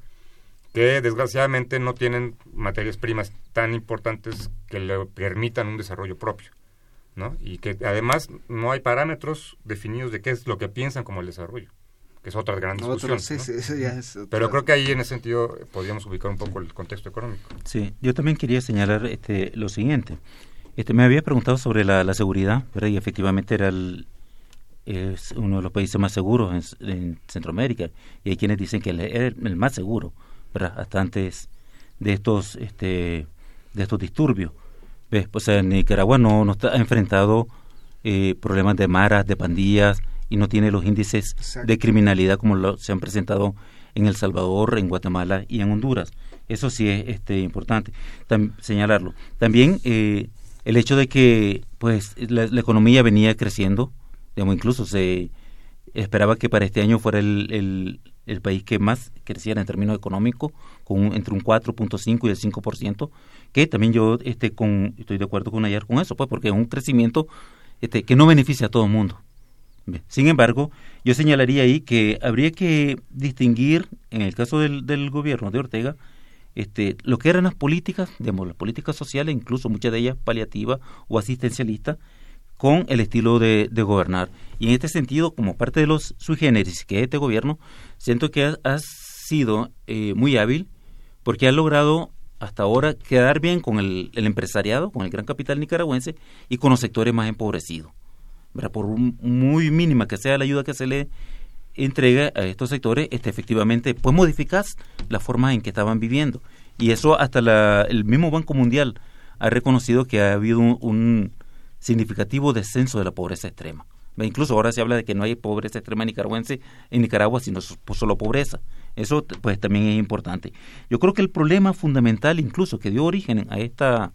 que desgraciadamente no tienen materias primas tan importantes que le permitan un desarrollo propio. ¿No? Y que además no hay parámetros definidos de qué es lo que piensan como el desarrollo, que es otra gran discusión. Pero creo que ahí en ese sentido podríamos ubicar un poco el contexto económico. Sí, yo también quería señalar este, lo siguiente. Este, me había preguntado sobre la, seguridad, ¿verdad? y efectivamente era el, es uno de los países más seguros en, Centroamérica, y hay quienes dicen que es el, más seguro, ¿verdad? hasta antes de estos, este, de estos disturbios. ¿Ves? Pues en Nicaragua no, no está, enfrentado eh, problemas de maras, de pandillas, y no tiene los índices de criminalidad como se han presentado en El Salvador, en Guatemala y en Honduras. Eso sí es este, importante señalarlo. También eh, el hecho de que pues la, economía venía creciendo, digamos, incluso se esperaba que para este año fuera el, el, país que más creciera en términos económicos, con entre un 4.5 y el 5%, que también yo este, con, estoy de acuerdo con ayer con eso, pues porque es un crecimiento este, que no beneficia a todo el mundo. Sin embargo, yo señalaría ahí que habría que distinguir, en el caso del, gobierno de Ortega, este, lo que eran las políticas, digamos, las políticas sociales, incluso muchas de ellas paliativas o asistencialistas, con el estilo de, gobernar. Y en este sentido, como parte de los sui generis que es este gobierno, siento que ha, sido eh, muy hábil porque ha logrado hasta ahora quedar bien con el, empresariado, con el gran capital nicaragüense y con los sectores más empobrecidos. Por muy mínima que sea la ayuda que se le entrega a estos sectores, este, efectivamente, pues modificas la forma en que estaban viviendo. Y eso hasta el mismo Banco Mundial ha reconocido que ha habido un, significativo descenso de la pobreza extrema. Incluso ahora se habla de que no hay pobreza extrema nicaragüense en Nicaragua, sino solo pobreza. Eso pues también es importante. Yo creo que el problema fundamental incluso que dio origen a esta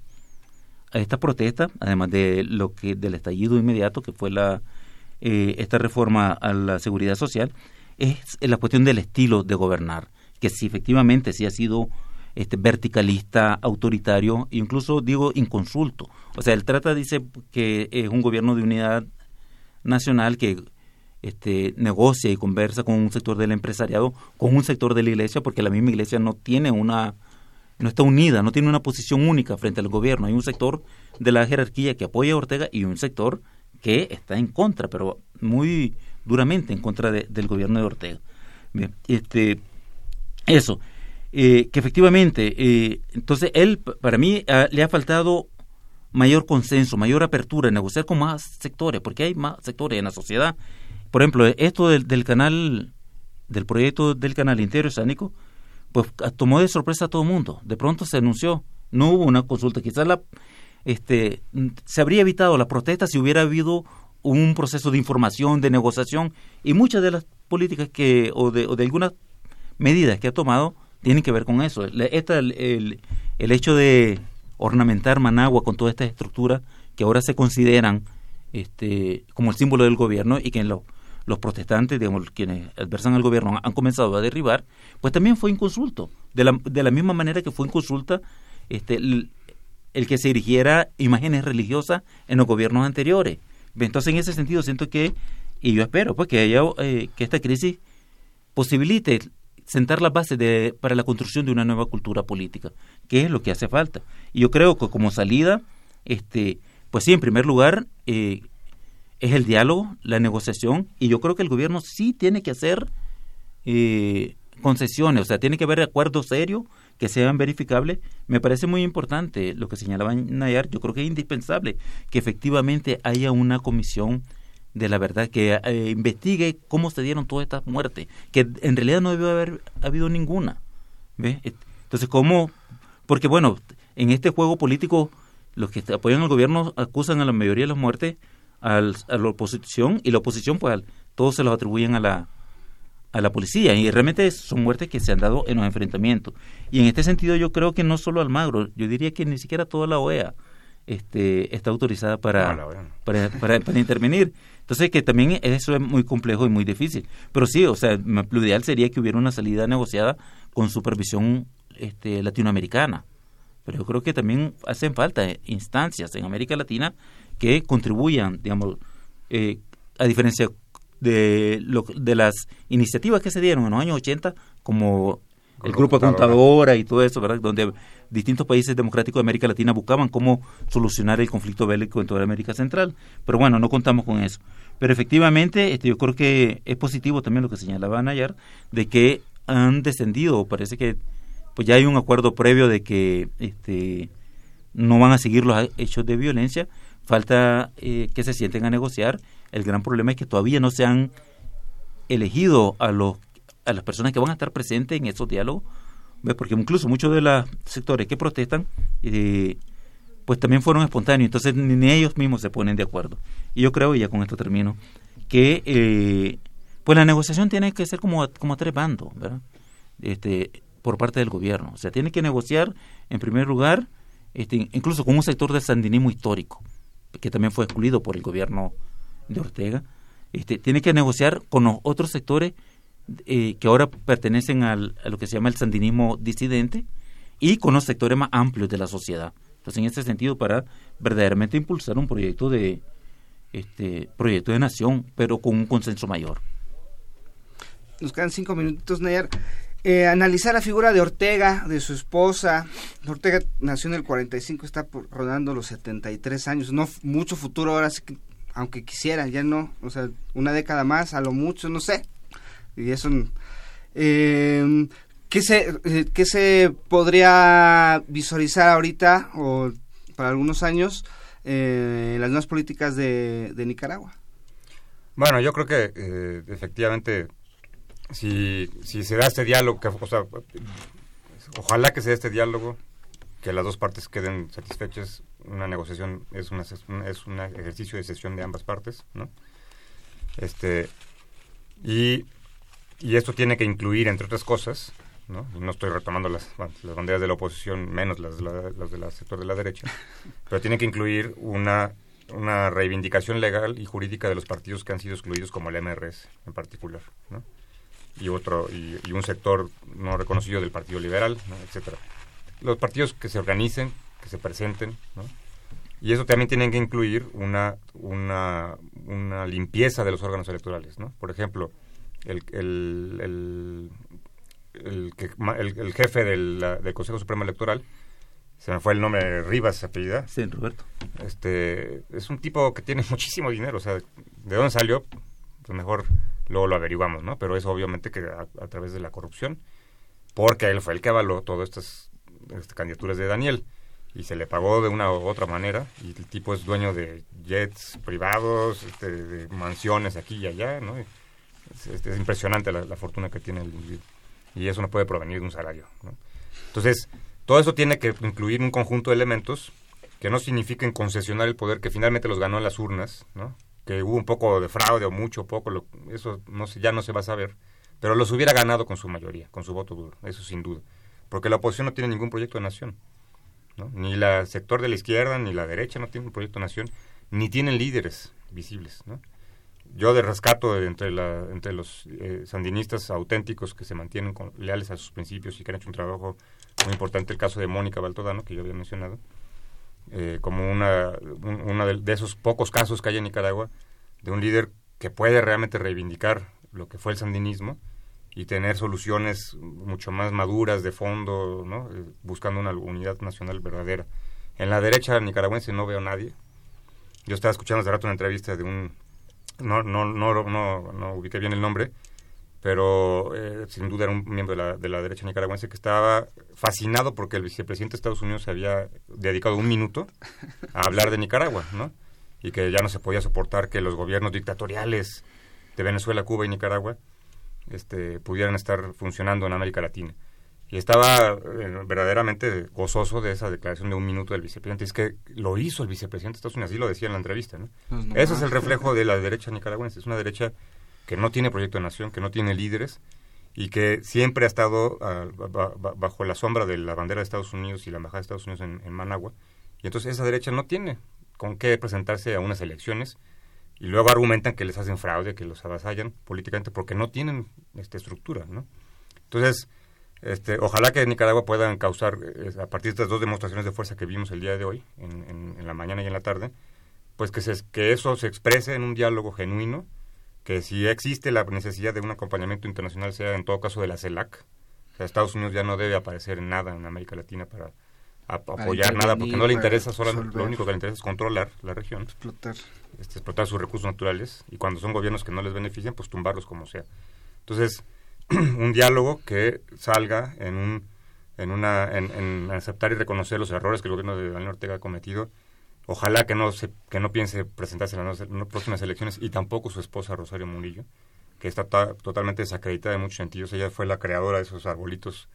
a esta protesta, además de lo que del estallido inmediato que fue la eh, esta reforma a la seguridad social, es la cuestión del estilo de gobernar, que si efectivamente sí ha sido este, verticalista, autoritario, incluso digo inconsulto. O sea, el trata dice que es un gobierno de unidad nacional que este, negocia y conversa con un sector del empresariado, con un sector de la iglesia, porque la misma iglesia no tiene una, no está unida, no tiene una posición única frente al gobierno. Hay un sector de la jerarquía que apoya a Ortega y un sector que está en contra, pero muy duramente en contra del gobierno de Ortega. Bien, este, eso. Eh, que efectivamente, eh, entonces él, para mí, le ha faltado mayor consenso, mayor apertura, negociar con más sectores, porque hay más sectores en la sociedad. Por ejemplo, esto del, canal, del proyecto del canal interoceánico, pues tomó de sorpresa a todo el mundo. De pronto se anunció, no hubo una consulta. Quizás la, este, se habría evitado la protesta si hubiera habido un proceso de información, de negociación, y muchas de las políticas que, o de, o de algunas medidas que ha tomado, tienen que ver con eso. Esta, el, el, hecho de ornamentar Managua con toda esta estructura que ahora se consideran este, como el símbolo del gobierno y que los, los protestantes, digamos, quienes adversan al gobierno han, comenzado a derribar, pues también fue inconsulto. De la, de la misma manera que fue inconsulta este, el, que se erigiera imágenes religiosas en los gobiernos anteriores. Entonces, en ese sentido, siento que, y yo espero, pues, que, haya, eh, que esta crisis posibilite sentar las bases de, para la construcción de una nueva cultura política, que es lo que hace falta. Y yo creo que como salida, este, pues sí, en primer lugar, eh, es el diálogo, la negociación, y yo creo que el gobierno sí tiene que hacer eh, concesiones, o sea, tiene que haber acuerdos serios que sean verificables. Me parece muy importante lo que señalaba Nayar, yo creo que es indispensable que efectivamente haya una comisión de la verdad, que eh, investigue cómo se dieron todas estas muertes, que en realidad no debió haber habido ninguna. ¿ve? Entonces, ¿cómo? Porque bueno, en este juego político, los que apoyan al gobierno acusan a la mayoría de las muertes al, a la oposición y la oposición, pues, todos se los atribuyen a la, a la policía y realmente son muertes que se han dado en los enfrentamientos. Y en este sentido yo creo que no solo Almagro, yo diría que ni siquiera toda la OEA este, está autorizada para, para, para, intervenir. Entonces, que también eso es muy complejo y muy difícil. Pero sí, o sea, lo ideal sería que hubiera una salida negociada con supervisión este, latinoamericana. Pero yo creo que también hacen falta instancias en América Latina que contribuyan, digamos, eh, a diferencia de, lo, de las iniciativas que se dieron en los años 80, como el grupo contadora y todo eso, ¿verdad? Donde distintos países democráticos de América Latina buscaban cómo solucionar el conflicto bélico en toda América Central. Pero bueno, no contamos con eso. Pero efectivamente, este, yo creo que es positivo también lo que señalaba Nayar, de que han descendido, parece que pues ya hay un acuerdo previo de que este, no van a seguir los hechos de violencia, falta eh, que se sienten a negociar. El gran problema es que todavía no se han elegido a los a las personas que van a estar presentes en esos diálogos, porque incluso muchos de los sectores que protestan, eh, pues también fueron espontáneos, entonces ni ellos mismos se ponen de acuerdo. Y yo creo, y ya con esto termino, que eh, pues la negociación tiene que ser como, como a tres bandos. Este, por parte del gobierno. O sea, tiene que negociar, en primer lugar, este, incluso con un sector del sandinismo histórico, que también fue excluido por el gobierno de Ortega. Este, tiene que negociar con los otros sectores eh, que ahora pertenecen al, a lo que se llama el sandinismo disidente y con los sectores más amplios de la sociedad. Entonces, en este sentido, para verdaderamente impulsar un proyecto de este proyecto de nación, pero con un consenso mayor. Nos quedan cinco minutos, Nayar. Eh, analizar la figura de Ortega, de su esposa. Ortega nació en el 45, está rodando los 73 años. No mucho futuro ahora, aunque quisiera, ya no. O sea, una década más, a lo mucho, no sé. Y eso... Eh, ¿qué, se, eh, ¿Qué se podría visualizar ahorita o para algunos años las nuevas políticas de, Nicaragua? Bueno, yo creo que efectivamente si, si se da este diálogo, que, o sea, ojalá que se dé este diálogo, que las dos partes queden satisfechas. Una negociación es, una, es un ejercicio de sesión de ambas partes, ¿no? Este, y, y esto tiene que incluir, entre otras cosas, ¿no? no estoy retomando las, las banderas de la oposición, menos las, las del sector de la derecha, pero tiene que incluir una, una reivindicación legal y jurídica de los partidos que han sido excluidos, como el MRS en particular, ¿no? Y otro y, un sector no reconocido del Partido Liberal, etcétera. Los partidos que se organicen, que se presenten, ¿no? y eso también tiene que incluir una, una, una limpieza de los órganos electorales, ¿no? Por ejemplo, el, el, el, que, el, jefe del, del, Consejo Supremo Electoral, se me fue el nombre, Rivas, apellida. Sí, Roberto. Este, es un tipo que tiene muchísimo dinero, o sea, ¿de dónde salió? Pues mejor luego lo averiguamos, ¿no? Pero eso obviamente que a, través de la corrupción, porque él fue el que avaló todas estas, candidaturas de Daniel y se le pagó de una u otra manera y el tipo es dueño de jets privados, este, de mansiones aquí y allá, ¿no? Es, es impresionante la, la, fortuna que tiene el individuo y eso no puede provenir de un salario, ¿no? Entonces, todo eso tiene que incluir un conjunto de elementos que no signifiquen concesionar el poder que finalmente los ganó en las urnas, ¿no? Que hubo un poco de fraude o mucho poco, lo, eso no ya no se va a saber, pero los hubiera ganado con su mayoría, con su voto duro, eso sin duda, porque la oposición no tiene ningún proyecto de nación, ni el sector de la izquierda ni la derecha no tiene un proyecto de nación, ni tienen líderes visibles. Yo de rescato entre, la, entre los eh, sandinistas auténticos que se mantienen leales a sus principios y que han hecho un trabajo muy importante, el caso de Mónica Baltodano, que yo había mencionado, eh, como una, uno de, esos pocos casos que hay en Nicaragua de un líder que puede realmente reivindicar lo que fue el sandinismo y tener soluciones mucho más maduras de fondo, ¿no? Eh, buscando una unidad nacional verdadera. En la derecha nicaragüense no veo a nadie. Yo estaba escuchando hace rato una entrevista de un... No, no, no, no, no ubiqué bien el nombre, pero eh, sin duda era un miembro de la, de la derecha nicaragüense que estaba fascinado porque el vicepresidente de Estados Unidos se había dedicado un minuto a hablar de Nicaragua, ¿no? Y que ya no se podía soportar que los gobiernos dictatoriales de Venezuela, Cuba y Nicaragua este, pudieran estar funcionando en América Latina. Y estaba eh, verdaderamente gozoso de esa declaración de un minuto del vicepresidente. Es que lo hizo el vicepresidente de Estados Unidos, así lo decía en la entrevista, ¿no? Pues Ese es el reflejo de la derecha nicaragüense. Es una derecha que no tiene proyecto de nación, que no tiene líderes y que siempre ha estado ah, bajo la sombra de la bandera de Estados Unidos y la embajada de Estados Unidos en, Managua. Y entonces esa derecha no tiene con qué presentarse a unas elecciones y luego argumentan que les hacen fraude, que los avasallan políticamente porque no tienen esta estructura, ¿no? Entonces, este, ojalá que en Nicaragua puedan causar, eh, a partir de estas dos demostraciones de fuerza que vimos el día de hoy, en, en la mañana y en la tarde, pues que, se, que eso se exprese en un diálogo genuino, que si existe la necesidad de un acompañamiento internacional sea en todo caso de la CELAC. O sea, Estados Unidos ya no debe aparecer en nada en América Latina para, apoyar nada, porque no le interesa solamente, lo único que le interesa es controlar la región. Explotar. Este, explotar sus recursos naturales y cuando son gobiernos que no les benefician, pues tumbarlos como sea. Entonces, un diálogo que salga en un en una en, aceptar y reconocer los errores que el gobierno de Daniel Ortega ha cometido Ojalá que no, se, que no piense presentarse en las próximas elecciones y tampoco su esposa Rosario Murillo, que está totalmente desacreditada en muchos sentidos. Ella fue la creadora de esos arbolitos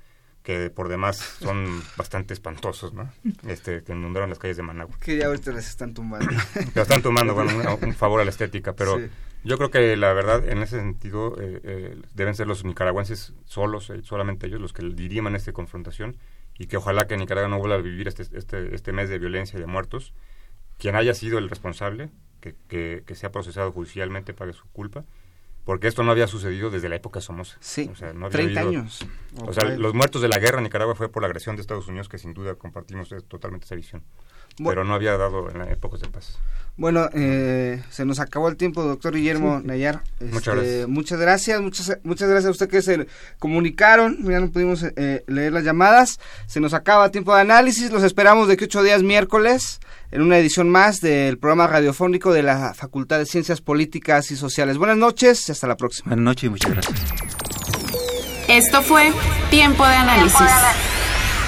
que por demás son bastante espantosos, ¿no? Este, que inundaron las calles de Managua. Que ya ahorita les están tumbando. que están tumbando, bueno, un, favor a la estética, pero yo creo que la verdad, en ese sentido, eh, eh, deben ser los nicaragüenses solos, eh, solamente ellos, los que diriman esta confrontación y que ojalá que Nicaragua no vuelva a vivir este, este, este mes de violencia y de muertos quien haya sido el responsable, que, que, que sea procesado judicialmente, pague su culpa, porque esto no había sucedido desde la época Somoza. Sí, o sea, no 30 años. O sea, los muertos de la guerra en Nicaragua fue por la agresión de Estados Unidos, que sin duda compartimos totalmente esa visión. Pero no había dado en épocas de paz. Bueno, eh, se nos acabó el tiempo, doctor Guillermo Nayar. muchas este, gracias. Muchas gracias, muchas, muchas gracias a usted que se comunicaron. Ya no pudimos eh, leer las llamadas. Se nos acaba tiempo de análisis. Los esperamos de que ocho días miércoles en una edición más del programa radiofónico de la Facultad de Ciencias Políticas y Sociales. Buenas noches y hasta la próxima. Buenas noches y muchas gracias. Esto fue Tiempo de Análisis.